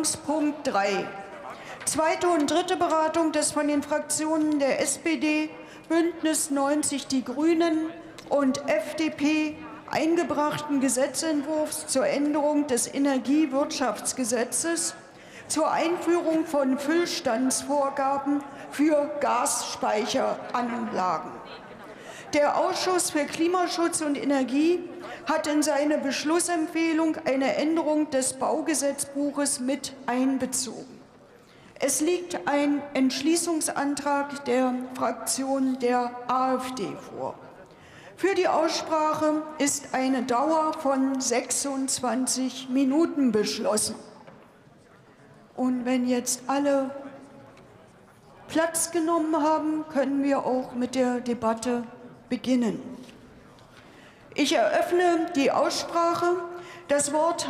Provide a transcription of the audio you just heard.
Tagesordnungspunkt 3. Zweite und dritte Beratung des von den Fraktionen der SPD, Bündnis 90 Die Grünen und FDP eingebrachten Gesetzentwurfs zur Änderung des Energiewirtschaftsgesetzes zur Einführung von Füllstandsvorgaben für Gasspeicheranlagen. Der Ausschuss für Klimaschutz und Energie hat in seine Beschlussempfehlung eine Änderung des Baugesetzbuches mit einbezogen. Es liegt ein Entschließungsantrag der Fraktion der AfD vor. Für die Aussprache ist eine Dauer von 26 Minuten beschlossen. Und wenn jetzt alle Platz genommen haben, können wir auch mit der Debatte beginnen. Ich eröffne die Aussprache. Das Wort hat